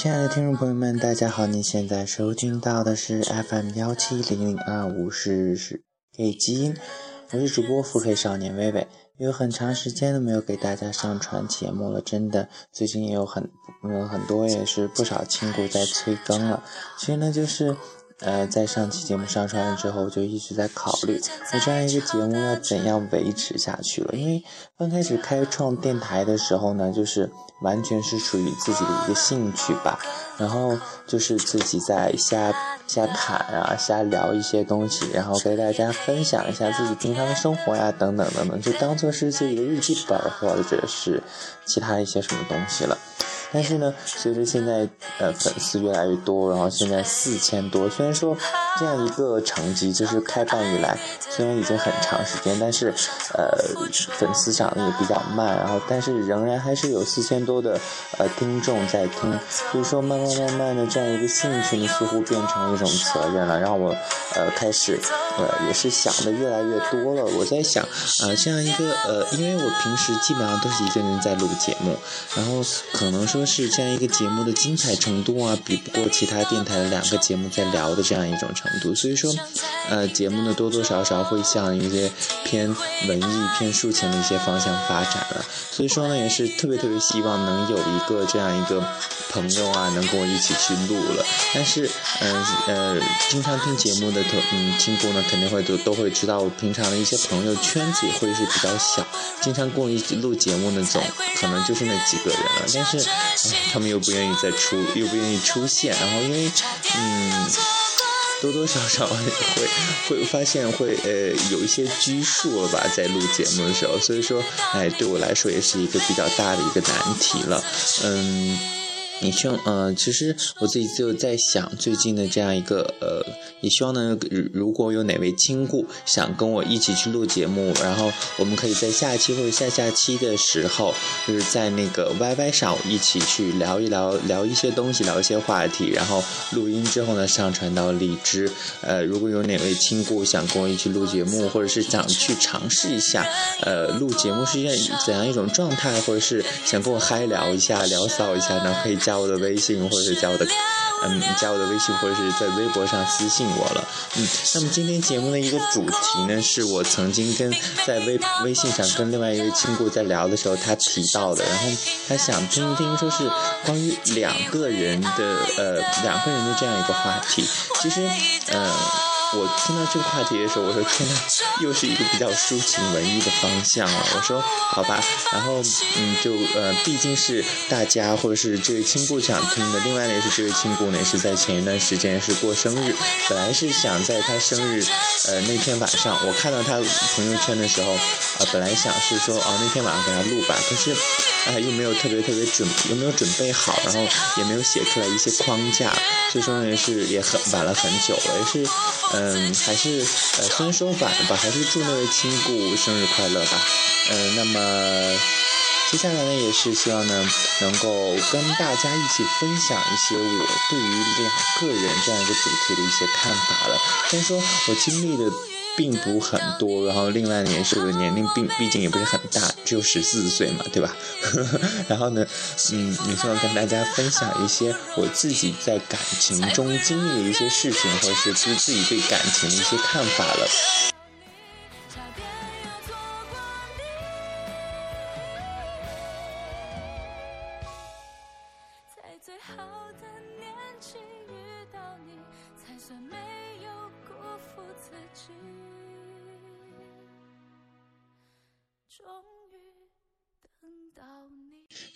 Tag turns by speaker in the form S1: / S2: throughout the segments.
S1: 亲爱的听众朋友们，大家好！你现在收听到的是 FM 幺七零零二五是是 K 基因，我是主播腹黑少年微微。有很长时间都没有给大家上传节目了，真的，最近也有很有很多也是不少亲故在催更了。其实呢，就是。呃，在上期节目上传了之后，就一直在考虑，我这样一个节目要怎样维持下去了。因为刚开始开创电台的时候呢，就是完全是属于自己的一个兴趣吧，然后就是自己在瞎瞎侃啊，瞎聊一些东西，然后给大家分享一下自己平常的生活呀，等等等等，就当做是自己的日记本或者是其他一些什么东西了。但是呢，随着现在呃粉丝越来越多，然后现在四千多，虽然说这样一个成绩就是开办以来虽然已经很长时间，但是呃粉丝涨得也比较慢，然后但是仍然还是有四千多的呃听众在听，所以说慢慢慢慢的这样一个兴趣呢，似乎变成一种责任了，让我呃开始呃也是想的越来越多了。我在想啊，这样一个呃，因为我平时基本上都是一个人在录节目，然后可能说。说是这样一个节目的精彩程度啊，比不过其他电台的两个节目在聊的这样一种程度，所以说，呃，节目呢多多少少会向一些偏文艺、偏抒情的一些方向发展了。所以说呢，也是特别特别希望能有一个这样一个朋友啊，能跟我一起去录了。但是，嗯呃，经常听节目的同嗯亲故呢，肯定会都都会知道，我平常的一些朋友圈子会是比较小，经常跟我一起录节目那总可能就是那几个人了。但是。他们又不愿意再出，又不愿意出现，然后因为，嗯，多多少少会会发现会呃有一些拘束了吧，在录节目的时候，所以说，哎，对我来说也是一个比较大的一个难题了，嗯。你希望，呃，其实我自己就在想，最近的这样一个，呃，也希望呢，如果有哪位亲故想跟我一起去录节目，然后我们可以在下期或者下下期的时候，就是在那个 YY 上一起去聊一聊，聊一些东西，聊一些话题，然后录音之后呢，上传到荔枝。呃，如果有哪位亲故想跟我一起录节目，或者是想去尝试一下，呃，录节目是一件怎样一种状态，或者是想跟我嗨聊一下，聊骚一下呢，可以。加我的微信，或者是加我的，嗯，加我的微信，或者是在微博上私信我了，嗯。那么今天节目的一个主题呢，是我曾经跟在微微信上跟另外一位亲故在聊的时候，他提到的，然后他想听一听，说是关于两个人的，呃，两个人的这样一个话题。其实，呃。我听到这个话题的时候，我说天呐，又是一个比较抒情文艺的方向了！我说好吧，然后嗯，就呃，毕竟是大家或者是这位亲故想听的，另外呢也是这位亲故呢也是在前一段时间是过生日，本来是想在他生日呃那天晚上，我看到他朋友圈的时候，呃，本来想是说哦那天晚上给他录吧，可是。哎，又没有特别特别准，又没有准备好，然后也没有写出来一些框架，所以说呢是也很晚了很久了，也是，嗯，还是呃虽然说晚了吧，还是祝那位亲故生日快乐吧，嗯，那么接下来呢也是希望呢能够跟大家一起分享一些我对于两个人这样一个主题的一些看法了，虽然说我经历的。并不很多，然后另外呢，也是我的年龄并毕竟也不是很大，只有十四岁嘛，对吧？然后呢，嗯，也希望跟大家分享一些我自己在感情中经历的一些事情，或者是自自己对感情的一些看法了。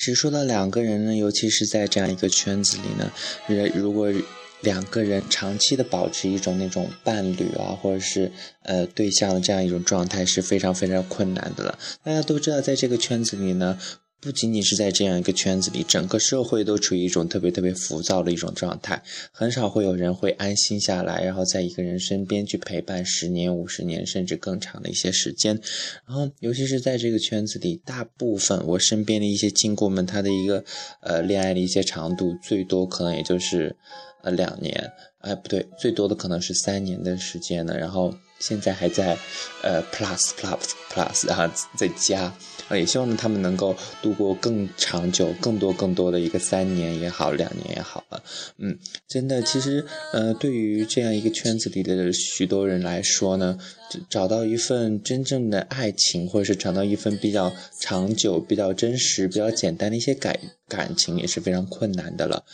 S1: 其实说到两个人呢，尤其是在这样一个圈子里呢，人如果两个人长期的保持一种那种伴侣啊，或者是呃对象的这样一种状态是非常非常困难的了。大家都知道，在这个圈子里呢。不仅仅是在这样一个圈子里，整个社会都处于一种特别特别浮躁的一种状态，很少会有人会安心下来，然后在一个人身边去陪伴十年、五十年甚至更长的一些时间。然后，尤其是在这个圈子里，大部分我身边的一些亲故们，他的一个呃恋爱的一些长度，最多可能也就是呃两年，哎不对，最多的可能是三年的时间呢。然后现在还在呃 plus plus plus，然后再加。也希望呢他们能够度过更长久、更多、更多的一个三年也好，两年也好了。嗯，真的，其实呃，对于这样一个圈子里的许多人来说呢，找到一份真正的爱情，或者是找到一份比较长久、比较真实、比较简单的一些感感情，也是非常困难的了。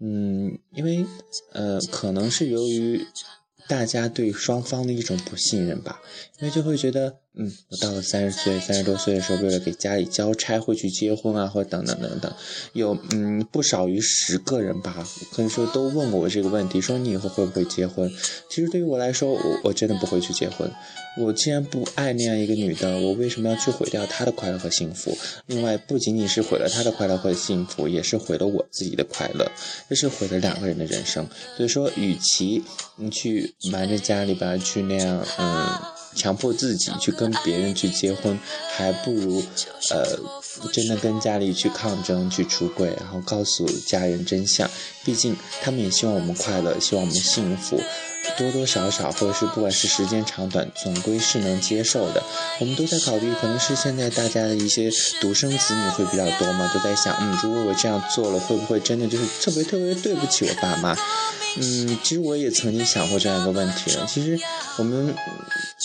S1: 嗯，因为呃，可能是由于。大家对双方的一种不信任吧，因为就会觉得，嗯，我到了三十岁、三十多岁的时候，为了给家里交差，会去结婚啊，或等等等等，有嗯不少于十个人吧，可以说都问过我这个问题，说你以后会不会结婚？其实对于我来说，我我真的不会去结婚。我既然不爱那样一个女的，我为什么要去毁掉她的快乐和幸福？另外，不仅仅是毁了她的快乐和幸福，也是毁了我自己的快乐，这是毁了两个人的人生。所以说，与其你去瞒着家里边去那样，嗯，强迫自己去跟别人去结婚，还不如，呃，真的跟家里去抗争，去出轨，然后告诉家人真相。毕竟他们也希望我们快乐，希望我们幸福。多多少少，或者是不管是时间长短，总归是能接受的。我们都在考虑，可能是现在大家的一些独生子女会比较多嘛，都在想，嗯，如果我这样做了，会不会真的就是特别特别对不起我爸妈？嗯，其实我也曾经想过这样一个问题。其实我们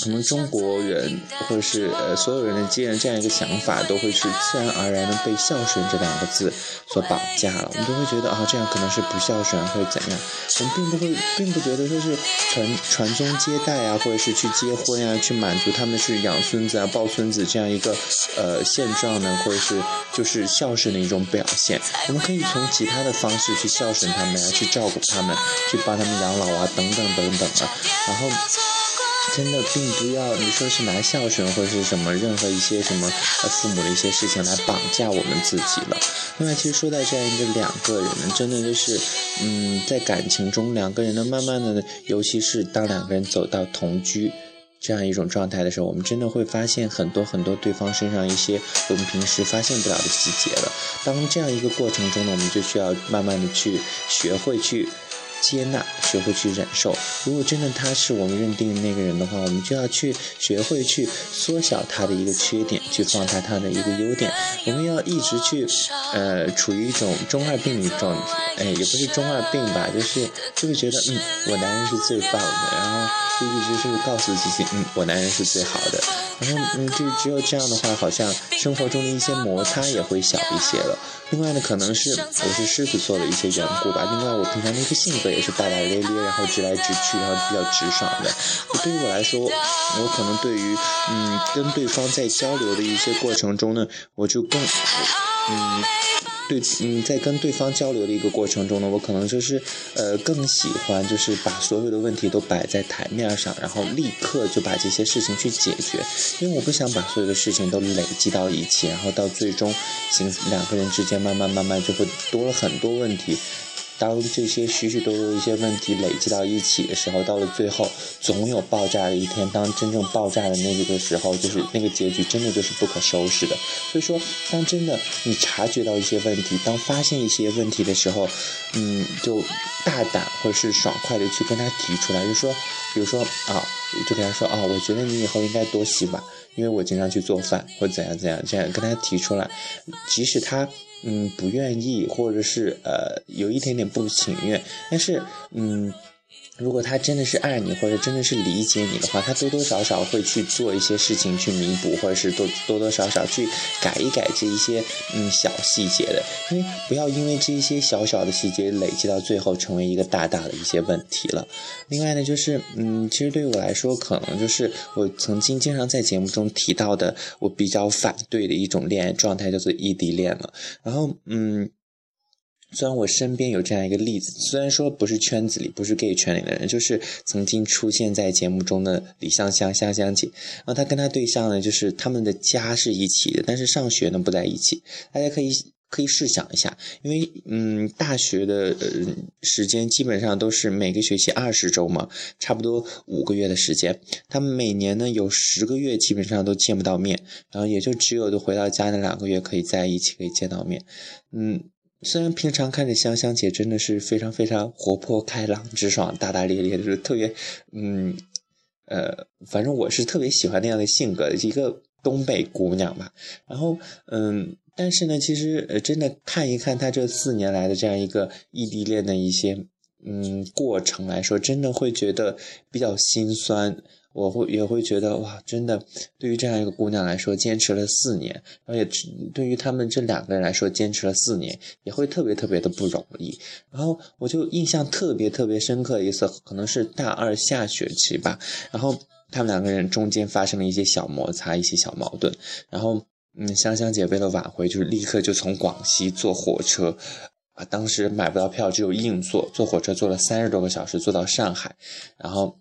S1: 可能中国人，或者是呃所有人的既然这样一个想法，都会是自然而然的被孝顺这两个字所绑架了。我们都会觉得啊，这样可能是不孝顺，或者怎样。我们并不会，并不觉得说是传传宗接代啊，或者是去结婚啊，去满足他们是养孙子啊、抱孙子这样一个呃现状呢，或者是就是孝顺的一种表现。我们可以从其他的方式去孝顺他们呀，去照顾他们。去帮他们养老啊，等等等等啊，然后真的并不要你说是拿孝顺或者是什么任何一些什么父母的一些事情来绑架我们自己了。另外，其实说到这样一个两个人呢，真的就是嗯，在感情中两个人呢，慢慢的，尤其是当两个人走到同居这样一种状态的时候，我们真的会发现很多很多对方身上一些我们平时发现不了的细节了。当这样一个过程中呢，我们就需要慢慢的去学会去。接纳，学会去忍受。如果真的他是我们认定的那个人的话，我们就要去学会去缩小他的一个缺点，去放大他的一个优点。我们要一直去，呃，处于一种中二病的状，哎，也不是中二病吧，就是就会觉得，嗯，我男人是最棒的，然后就一直是告诉自己，嗯，我男人是最好的。然后，嗯，就只有这样的话，好像生活中的一些摩擦也会小一些了。另外呢，可能是我是狮子座的一些缘故吧。另外，我平常的一个性格也是大大咧咧，然后直来直去，然后比较直爽的。对于我来说，我可能对于嗯跟对方在交流的一些过程中呢，我就更嗯。对，嗯，在跟对方交流的一个过程中呢，我可能就是，呃，更喜欢就是把所有的问题都摆在台面上，然后立刻就把这些事情去解决，因为我不想把所有的事情都累积到一起，然后到最终，形两个人之间慢慢慢慢就会多了很多问题。当这些许许多多的一些问题累积到一起的时候，到了最后，总有爆炸的一天。当真正爆炸的那个时候，就是那个结局，真的就是不可收拾的。所以说，当真的你察觉到一些问题，当发现一些问题的时候，嗯，就大胆或者是爽快的去跟他提出来，就说，比如说啊，就跟他说啊，我觉得你以后应该多洗碗，因为我经常去做饭，或怎样怎样，这样跟他提出来，即使他。嗯，不愿意，或者是呃，有一点点不情愿，但是嗯。如果他真的是爱你，或者真的是理解你的话，他多多少少会去做一些事情去弥补，或者是多多多少少去改一改这一些嗯小细节的。因为不要因为这一些小小的细节累积到最后成为一个大大的一些问题了。另外呢，就是嗯，其实对于我来说，可能就是我曾经经常在节目中提到的，我比较反对的一种恋爱状态，叫做异地恋了。然后嗯。虽然我身边有这样一个例子，虽然说不是圈子里，不是 gay 圈里的人，就是曾经出现在节目中的李香香香香姐，然后她跟她对象呢，就是他们的家是一起的，但是上学呢不在一起。大家可以可以试想一下，因为嗯，大学的呃时间基本上都是每个学期二十周嘛，差不多五个月的时间，他们每年呢有十个月基本上都见不到面，然后也就只有的回到家那两个月可以在一起可以见到面，嗯。虽然平常看着香香姐真的是非常非常活泼开朗、直爽、大大咧咧的，是特别，嗯，呃，反正我是特别喜欢那样的性格，一个东北姑娘吧。然后，嗯，但是呢，其实呃，真的看一看她这四年来的这样一个异地恋的一些嗯过程来说，真的会觉得比较心酸。我会也会觉得哇，真的，对于这样一个姑娘来说，坚持了四年，然后也对于他们这两个人来说，坚持了四年，也会特别特别的不容易。然后我就印象特别特别深刻一次，可能是大二下学期吧，然后他们两个人中间发生了一些小摩擦，一些小矛盾，然后嗯，香香姐为了挽回，就是立刻就从广西坐火车，啊，当时买不到票，只有硬座，坐火车坐了三十多个小时，坐到上海，然后。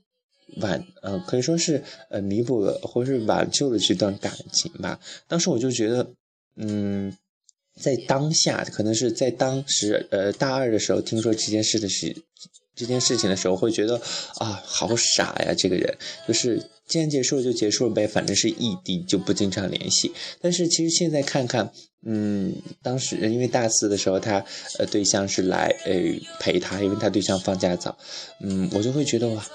S1: 挽，呃，可以说是，呃，弥补了或是挽救了这段感情吧。当时我就觉得，嗯，在当下，可能是在当时，呃，大二的时候听说这件事的时，这件事情的时候，会觉得啊，好傻呀，这个人，就是既然结束了就结束了呗，反正是异地，就不经常联系。但是其实现在看看，嗯，当时因为大四的时候，他，呃，对象是来，呃，陪他，因为他对象放假早，嗯，我就会觉得哇。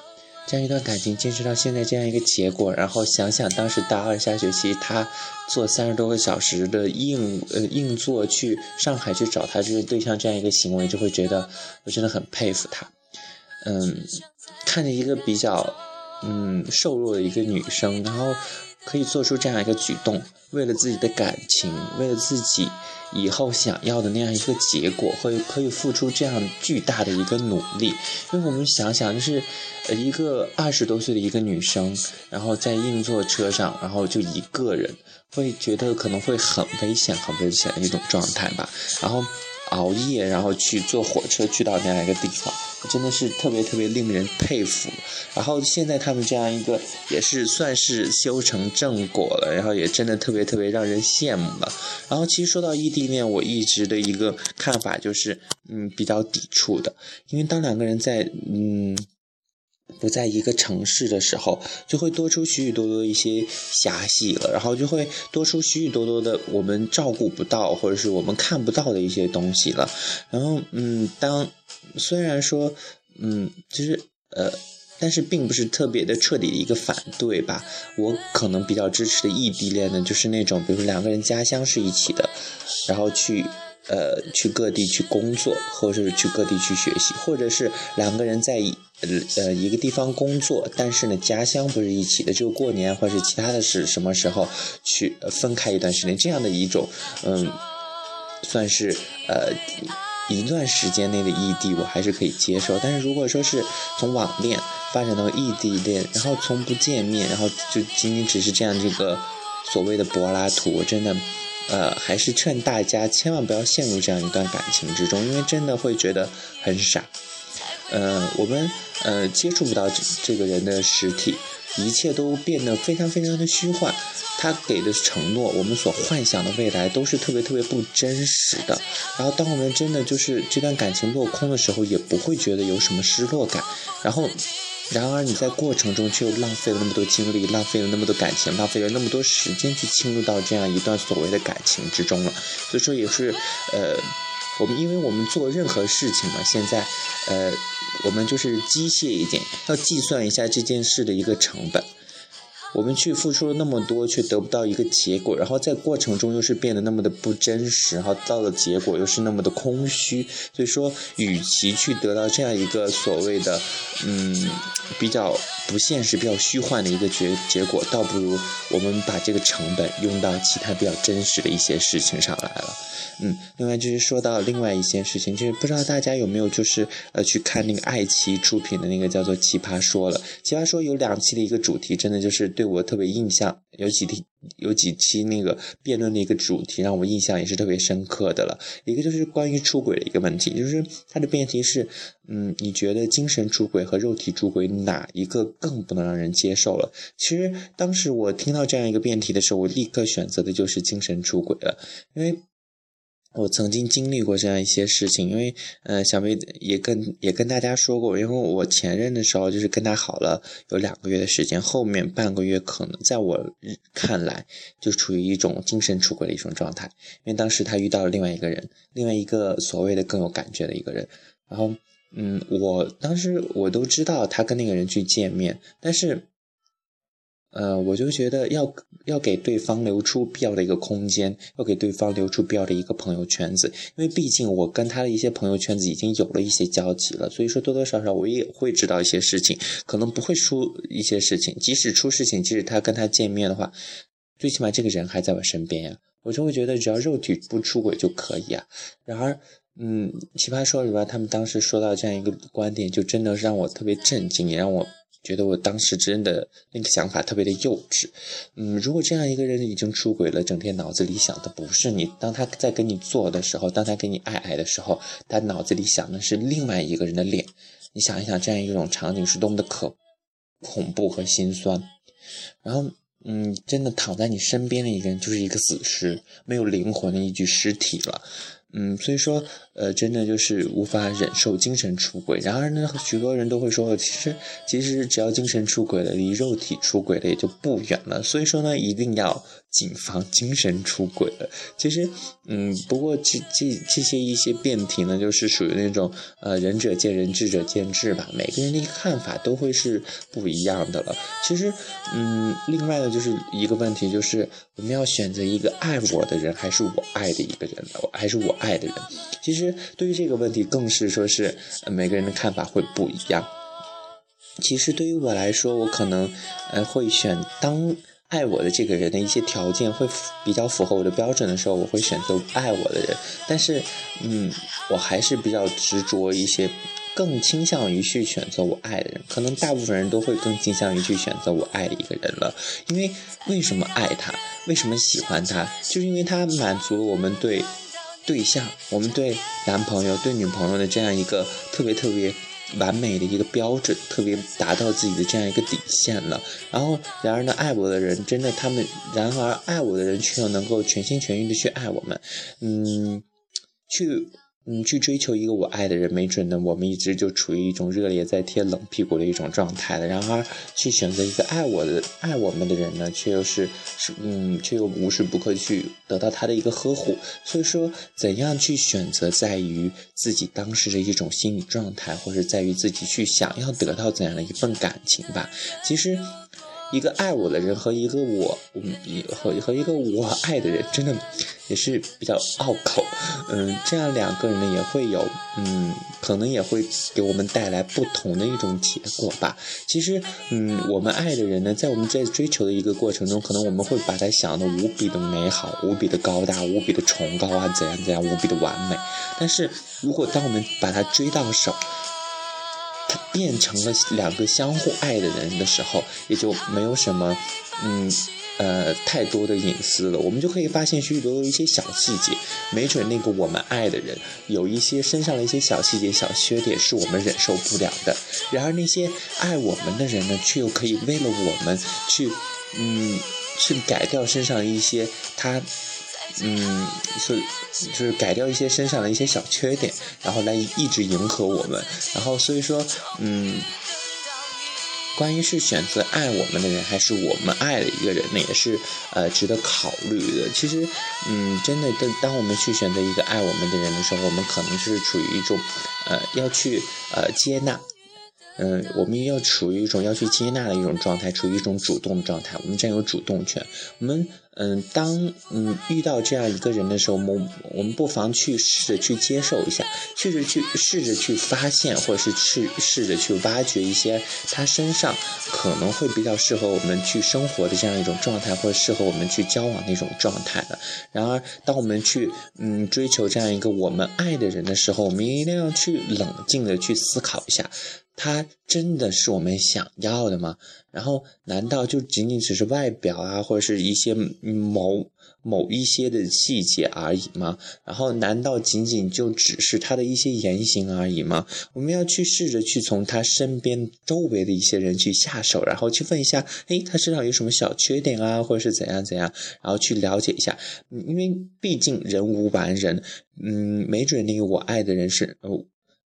S1: 这样一段感情坚持到现在这样一个结果，然后想想当时大二下学期他坐三十多个小时的硬呃硬座去上海去找他这个对象这样一个行为，就会觉得我真的很佩服他。嗯，看着一个比较嗯瘦弱的一个女生，然后可以做出这样一个举动，为了自己的感情，为了自己。以后想要的那样一个结果，会可以付出这样巨大的一个努力，因为我们想想，就是一个二十多岁的一个女生，然后在硬座车上，然后就一个人，会觉得可能会很危险、很危险的一种状态吧，然后。熬夜，然后去坐火车去到那样一个地方，真的是特别特别令人佩服。然后现在他们这样一个也是算是修成正果了，然后也真的特别特别让人羡慕了。然后其实说到异地恋，我一直的一个看法就是，嗯，比较抵触的，因为当两个人在，嗯。不在一个城市的时候，就会多出许许多多一些狭隙了，然后就会多出许许多多的我们照顾不到或者是我们看不到的一些东西了。然后，嗯，当虽然说，嗯，其实，呃，但是并不是特别的彻底的一个反对吧。我可能比较支持的异地恋呢，就是那种，比如说两个人家乡是一起的，然后去。呃，去各地去工作，或者是去各地去学习，或者是两个人在呃呃一个地方工作，但是呢家乡不是一起的，就过年或者是其他的是什么时候去分开一段时间，这样的一种嗯，算是呃一段时间内的异地，我还是可以接受。但是如果说是从网恋发展到异地恋，然后从不见面，然后就仅仅只是这样这个所谓的柏拉图，真的。呃，还是劝大家千万不要陷入这样一段感情之中，因为真的会觉得很傻。呃，我们呃接触不到这这个人的实体，一切都变得非常非常的虚幻。他给的承诺，我们所幻想的未来，都是特别特别不真实的。然后，当我们真的就是这段感情落空的时候，也不会觉得有什么失落感。然后。然而你在过程中却又浪费了那么多精力，浪费了那么多感情，浪费了那么多时间去侵入到这样一段所谓的感情之中了。所以说也是，呃，我们因为我们做任何事情嘛，现在，呃，我们就是机械一点，要计算一下这件事的一个成本。我们去付出了那么多，却得不到一个结果，然后在过程中又是变得那么的不真实，然后到了结果又是那么的空虚。所以说，与其去得到这样一个所谓的，嗯，比较不现实、比较虚幻的一个结结果，倒不如我们把这个成本用到其他比较真实的一些事情上来了。嗯，另外就是说到另外一件事情，就是不知道大家有没有就是呃去看那个爱奇艺出品的那个叫做《奇葩说》了，《奇葩说》有两期的一个主题，真的就是对我特别印象，有几题有几期那个辩论的一个主题让我印象也是特别深刻的了。一个就是关于出轨的一个问题，就是它的辩题是，嗯，你觉得精神出轨和肉体出轨哪一个更不能让人接受了？其实当时我听到这样一个辩题的时候，我立刻选择的就是精神出轨了，因为。我曾经经历过这样一些事情，因为，呃，小妹也跟也跟大家说过，因为我前任的时候就是跟他好了有两个月的时间，后面半个月可能在我看来就处于一种精神出轨的一种状态，因为当时他遇到了另外一个人，另外一个所谓的更有感觉的一个人，然后，嗯，我当时我都知道他跟那个人去见面，但是。呃，我就觉得要要给对方留出必要的一个空间，要给对方留出必要的一个朋友圈子，因为毕竟我跟他的一些朋友圈子已经有了一些交集了，所以说多多少少我也会知道一些事情，可能不会出一些事情，即使出事情，即使他跟他见面的话，最起码这个人还在我身边呀，我就会觉得只要肉体不出轨就可以啊。然而，嗯，奇葩说里边他们当时说到这样一个观点，就真的让我特别震惊，也让我。觉得我当时真的那个想法特别的幼稚，嗯，如果这样一个人已经出轨了，整天脑子里想的不是你，当他在跟你做的时候，当他跟你爱爱的时候，他脑子里想的是另外一个人的脸，你想一想，这样一种场景是多么的可恐怖和心酸。然后，嗯，真的躺在你身边的一个人就是一个死尸，没有灵魂的一具尸体了。嗯，所以说，呃，真的就是无法忍受精神出轨。然而呢，许多人都会说，其实，其实只要精神出轨了，离肉体出轨的也就不远了。所以说呢，一定要。谨防精神出轨了。其实，嗯，不过这这这些一些辩题呢，就是属于那种呃仁者见仁，智者见智吧。每个人的看法都会是不一样的了。其实，嗯，另外呢，就是一个问题，就是我们要选择一个爱我的人，还是我爱的一个人，还是我爱的人。其实，对于这个问题，更是说是每个人的看法会不一样。其实，对于我来说，我可能呃会选当。爱我的这个人的一些条件会比较符合我的标准的时候，我会选择爱我的人。但是，嗯，我还是比较执着一些，更倾向于去选择我爱的人。可能大部分人都会更倾向于去选择我爱的一个人了。因为为什么爱他？为什么喜欢他？就是因为他满足了我们对对象、我们对男朋友、对女朋友的这样一个特别特别。完美的一个标准，特别达到自己的这样一个底线了。然后，然而呢，爱我的人真的他们，然而爱我的人却又能够全心全意的去爱我们，嗯，去。嗯，去追求一个我爱的人，没准呢，我们一直就处于一种热烈在贴冷屁股的一种状态了。然而，去选择一个爱我的、爱我们的人呢，却又是是嗯，却又无时不刻去得到他的一个呵护。所以说，怎样去选择，在于自己当时的一种心理状态，或者在于自己去想要得到怎样的一份感情吧。其实。一个爱我的人和一个我，嗯，和和一个我爱的人，真的也是比较拗口，嗯，这样两个人呢也会有，嗯，可能也会给我们带来不同的一种结果吧。其实，嗯，我们爱的人呢，在我们在追求的一个过程中，可能我们会把他想的无比的美好，无比的高大，无比的崇高啊，怎样怎样，无比的完美。但是如果当我们把他追到手，变成了两个相互爱的人的时候，也就没有什么，嗯，呃，太多的隐私了。我们就可以发现许许多多一些小细节，没准那个我们爱的人有一些身上的一些小细节、小缺点是我们忍受不了的。然而那些爱我们的人呢，却又可以为了我们去，嗯，去改掉身上一些他。嗯，是就是改掉一些身上的一些小缺点，然后来一直迎合我们。然后所以说，嗯，关于是选择爱我们的人，还是我们爱的一个人呢，也是呃值得考虑的。其实，嗯，真的，当当我们去选择一个爱我们的人的时候，我们可能是处于一种呃要去呃接纳。嗯，我们要处于一种要去接纳的一种状态，处于一种主动的状态，我们占有主动权。我们，嗯，当嗯遇到这样一个人的时候，我们我们不妨去试着去接受一下，试着去试着去发现，或者是去试着去挖掘一些他身上可能会比较适合我们去生活的这样一种状态，或者适合我们去交往的一种状态的。然而，当我们去嗯追求这样一个我们爱的人的时候，我们一定要去冷静的去思考一下。他真的是我们想要的吗？然后难道就仅仅只是外表啊，或者是一些某某一些的细节而已吗？然后难道仅仅就只是他的一些言行而已吗？我们要去试着去从他身边周围的一些人去下手，然后去问一下，诶，他身上有什么小缺点啊，或者是怎样怎样，然后去了解一下，因为毕竟人无完人，嗯，没准那个我爱的人是哦。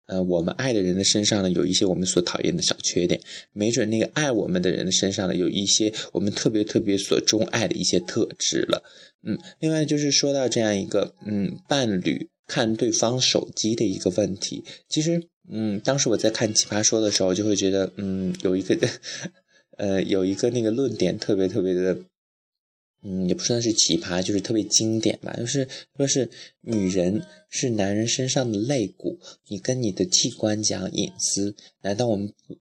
S1: 呃，我们爱的人的身上呢，有一些我们所讨厌的小缺点，没准那个爱我们的人的身上呢，有一些我们特别特别所钟爱的一些特质了。嗯，另外就是说到这样一个，嗯，伴侣看对方手机的一个问题，其实，嗯，当时我在看《奇葩说》的时候，就会觉得，嗯，有一个。呃，有一个那个论点特别特别的，嗯，也不算是奇葩，就是特别经典吧，就是说是女人是男人身上的肋骨，你跟你的器官讲隐私，难道我们不，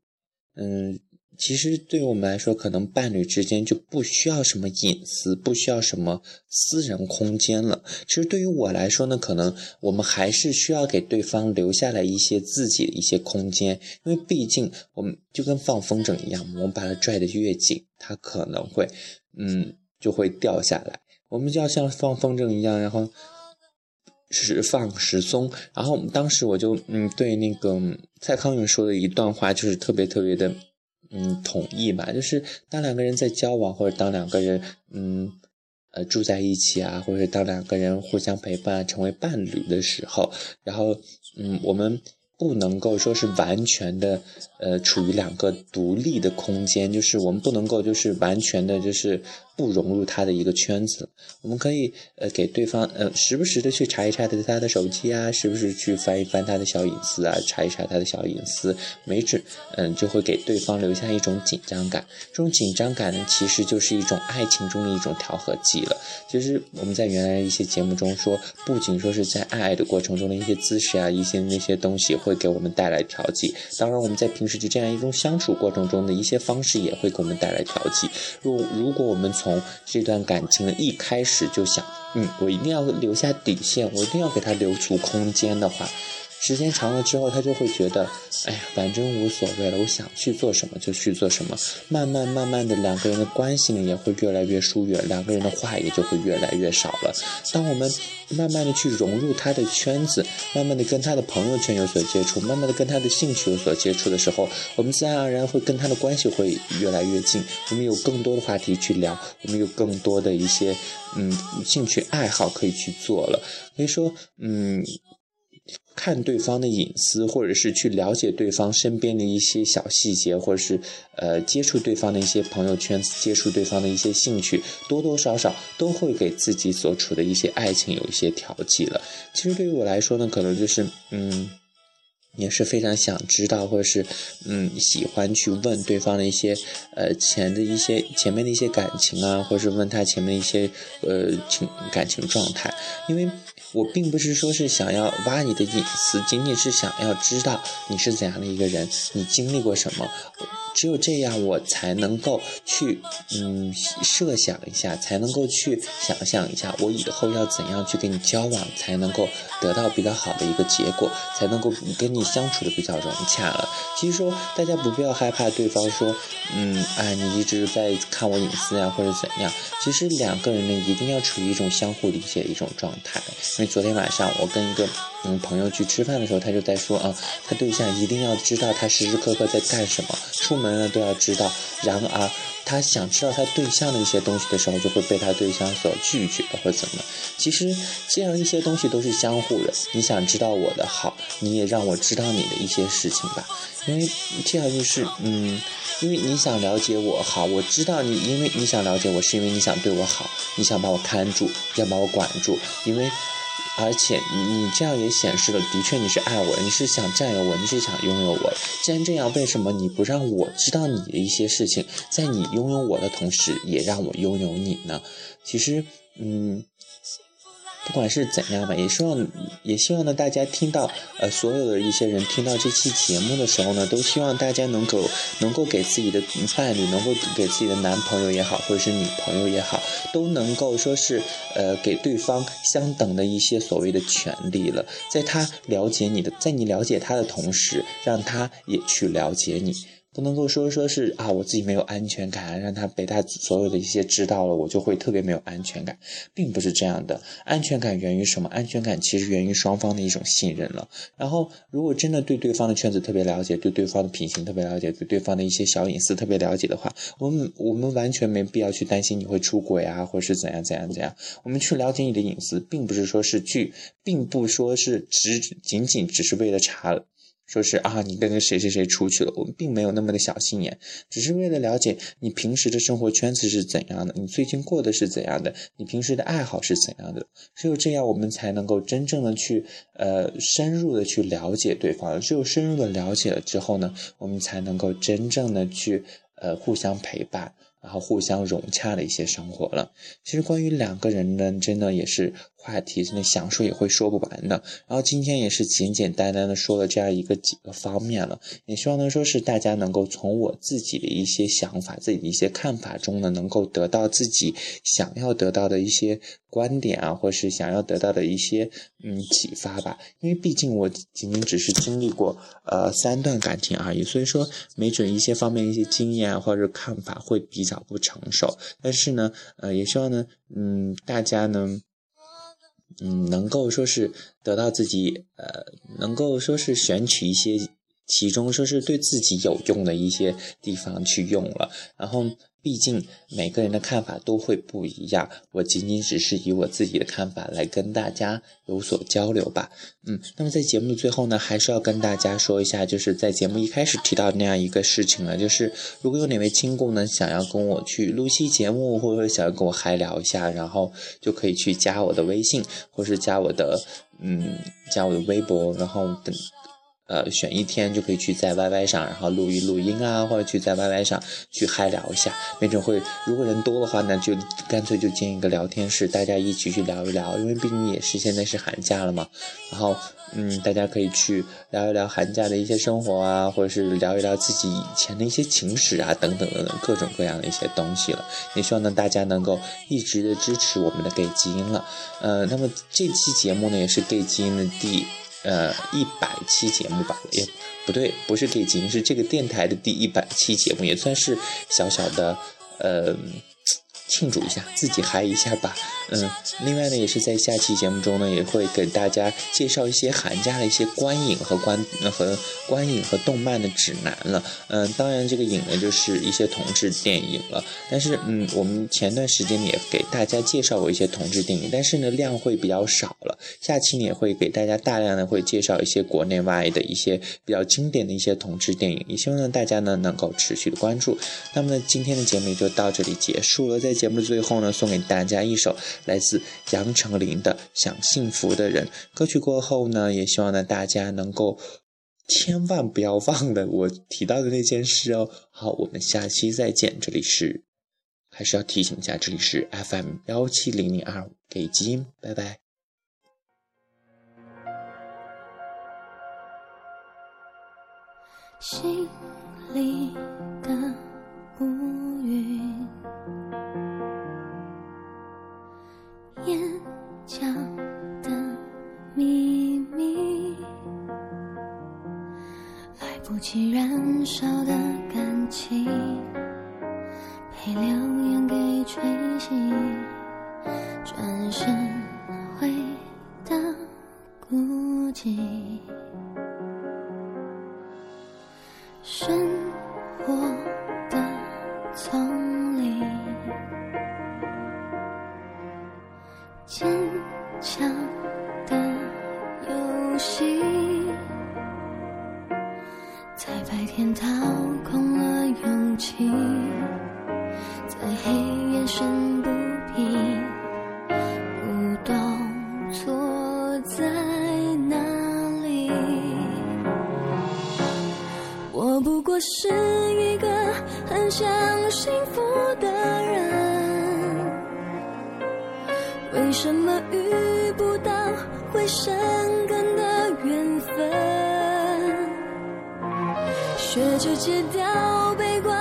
S1: 嗯？其实对于我们来说，可能伴侣之间就不需要什么隐私，不需要什么私人空间了。其实对于我来说呢，可能我们还是需要给对方留下来一些自己的一些空间，因为毕竟我们就跟放风筝一样，我们把它拽得越紧，它可能会，嗯，就会掉下来。我们就要像放风筝一样，然后时放时松。然后当时我就嗯，对那个蔡康永说的一段话，就是特别特别的。嗯，同意吧，就是当两个人在交往，或者当两个人嗯呃住在一起啊，或者当两个人互相陪伴成为伴侣的时候，然后嗯我们。不能够说是完全的，呃，处于两个独立的空间，就是我们不能够就是完全的，就是不融入他的一个圈子。我们可以呃给对方呃时不时的去查一查他的他的手机啊，时不时去翻一翻他的小隐私啊，查一查他的小隐私，没准嗯就会给对方留下一种紧张感。这种紧张感呢，其实就是一种爱情中的一种调和剂了。其实我们在原来一些节目中说，不仅说是在爱爱的过程中的一些姿势啊，一些那些东西。会给我们带来调剂，当然我们在平时就这样一种相处过程中的一些方式也会给我们带来调剂。如如果我们从这段感情的一开始就想，嗯，我一定要留下底线，我一定要给他留出空间的话。时间长了之后，他就会觉得，哎呀，反正无所谓了，我想去做什么就去做什么。慢慢慢慢的，两个人的关系呢也会越来越疏远，两个人的话也就会越来越少了。当我们慢慢的去融入他的圈子，慢慢的跟他的朋友圈有所接触，慢慢的跟他的兴趣有所接触的时候，我们自然而然会跟他的关系会越来越近。我们有更多的话题去聊，我们有更多的一些嗯兴趣爱好可以去做了。所以说，嗯。看对方的隐私，或者是去了解对方身边的一些小细节，或者是呃接触对方的一些朋友圈，接触对方的一些兴趣，多多少少都会给自己所处的一些爱情有一些调剂了。其实对于我来说呢，可能就是嗯。也是非常想知道，或者是嗯喜欢去问对方的一些呃前的一些前面的一些感情啊，或者是问他前面一些呃情感情状态，因为我并不是说是想要挖你的隐私，仅仅是想要知道你是怎样的一个人，你经历过什么。只有这样，我才能够去，嗯，设想一下，才能够去想象一下，我以后要怎样去跟你交往，才能够得到比较好的一个结果，才能够跟你相处的比较融洽了。其实说，大家不必要害怕对方说，嗯，哎，你一直在看我隐私呀，或者怎样。其实两个人呢，一定要处于一种相互理解的一种状态。因为昨天晚上我跟一个嗯朋友去吃饭的时候，他就在说啊，他对象一定要知道他时时刻刻在干什么，出门。了都要知道，然而他想知道他对象的一些东西的时候，就会被他对象所拒绝或者怎么。其实这样一些东西都是相互的。你想知道我的好，你也让我知道你的一些事情吧。因为这样就是，嗯，因为你想了解我好，我知道你，因为你想了解我，是因为你想对我好，你想把我看住，要把我管住，因为。而且你这样也显示了，的确你是爱我，你是想占有我，你是想拥有我。既然这样，为什么你不让我知道你的一些事情，在你拥有我的同时，也让我拥有你呢？其实，嗯。不管是怎样吧，也希望也希望呢，大家听到呃，所有的一些人听到这期节目的时候呢，都希望大家能够能够给自己的伴侣，能够给自己的男朋友也好，或者是女朋友也好，都能够说是呃，给对方相等的一些所谓的权利了，在他了解你的，在你了解他的同时，让他也去了解你。不能够说说是啊，我自己没有安全感，让他被他所有的一些知道了，我就会特别没有安全感，并不是这样的。安全感源于什么？安全感其实源于双方的一种信任了。然后，如果真的对对方的圈子特别了解，对对方的品行特别了解，对对方的一些小隐私特别了解的话，我们我们完全没必要去担心你会出轨啊，或者是怎样怎样怎样。我们去了解你的隐私，并不是说是去，并不说是只仅仅只是为了查。说是啊，你跟个谁谁谁出去了，我们并没有那么的小心眼，只是为了了解你平时的生活圈子是怎样的，你最近过的是怎样的，你平时的爱好是怎样的，只有这样，我们才能够真正的去呃深入的去了解对方，只有深入的了解了之后呢，我们才能够真正的去呃互相陪伴。然后互相融洽的一些生活了。其实关于两个人呢，真的也是话题，真的想说也会说不完的。然后今天也是简简单单的说了这样一个几个方面了，也希望呢说是大家能够从我自己的一些想法、自己的一些看法中呢，能够得到自己想要得到的一些观点啊，或是想要得到的一些嗯启发吧。因为毕竟我仅仅只是经历过呃三段感情而已，所以说没准一些方面一些经验啊或者看法会比。较不成熟，但是呢，呃，也希望呢，嗯，大家呢，嗯，能够说是得到自己，呃，能够说是选取一些其中说是对自己有用的一些地方去用了，然后。毕竟每个人的看法都会不一样，我仅仅只是以我自己的看法来跟大家有所交流吧。嗯，那么在节目的最后呢，还是要跟大家说一下，就是在节目一开始提到那样一个事情了，就是如果有哪位亲故呢想要跟我去录期节目，或者说想要跟我嗨聊一下，然后就可以去加我的微信，或是加我的嗯加我的微博，然后等。呃，选一天就可以去在 YY 上，然后录一录音啊，或者去在 YY 上去嗨聊一下，没准会，如果人多的话呢，就干脆就建一个聊天室，大家一起去聊一聊，因为毕竟也是现在是寒假了嘛，然后，嗯，大家可以去聊一聊寒假的一些生活啊，或者是聊一聊自己以前的一些情史啊，等等等等各种各样的一些东西了。也希望呢大家能够一直的支持我们的 gay 基因了，呃，那么这期节目呢也是 gay 基因的第。呃，一百期节目吧，也不对，不是给金，是这个电台的第一百期节目，也算是小小的，呃。庆祝一下，自己嗨一下吧。嗯，另外呢，也是在下期节目中呢，也会给大家介绍一些寒假的一些观影和观和观影和动漫的指南了。嗯，当然这个影呢就是一些同志电影了。但是嗯，我们前段时间也给大家介绍过一些同志电影，但是呢量会比较少了。下期呢也会给大家大量的会介绍一些国内外的一些比较经典的一些同志电影，也希望呢大家呢能够持续的关注。那么呢今天的节目就到这里结束了，再。节目的最后呢，送给大家一首来自杨丞琳的《想幸福的人》歌曲。过后呢，也希望呢大家能够千万不要忘了我提到的那件事哦。好，我们下期再见。这里是，还是要提醒一下，这里是 FM 幺七零零二五，给基因，拜拜。
S2: 心里的乌云。眼角的秘密，来不及燃烧的感情，被流言给吹熄，转身回到孤寂，遇不到会生根的缘分？学着戒掉悲观，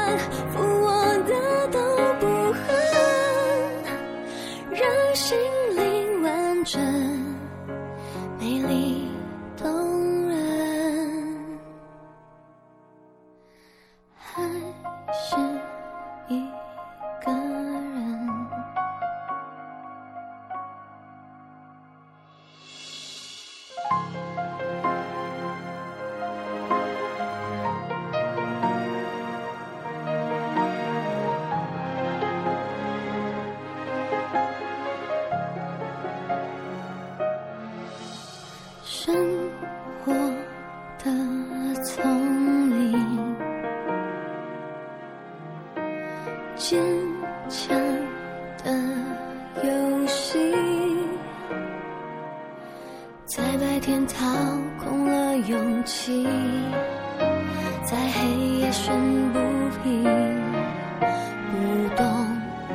S2: 天掏空了勇气，在黑夜生不平。不懂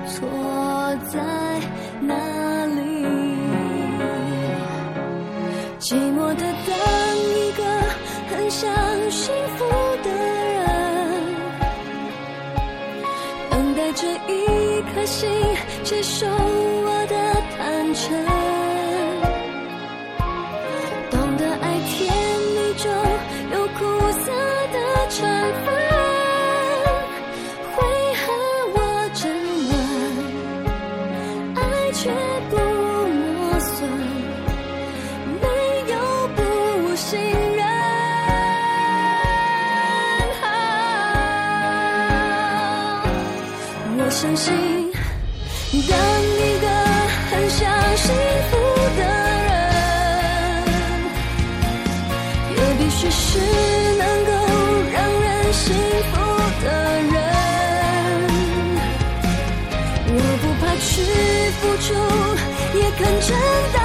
S2: 错在哪里。寂寞的等一个很想幸福的人，等待着一颗心接受我的坦诚。是能够让人幸福的人。我不怕去付出，也肯承担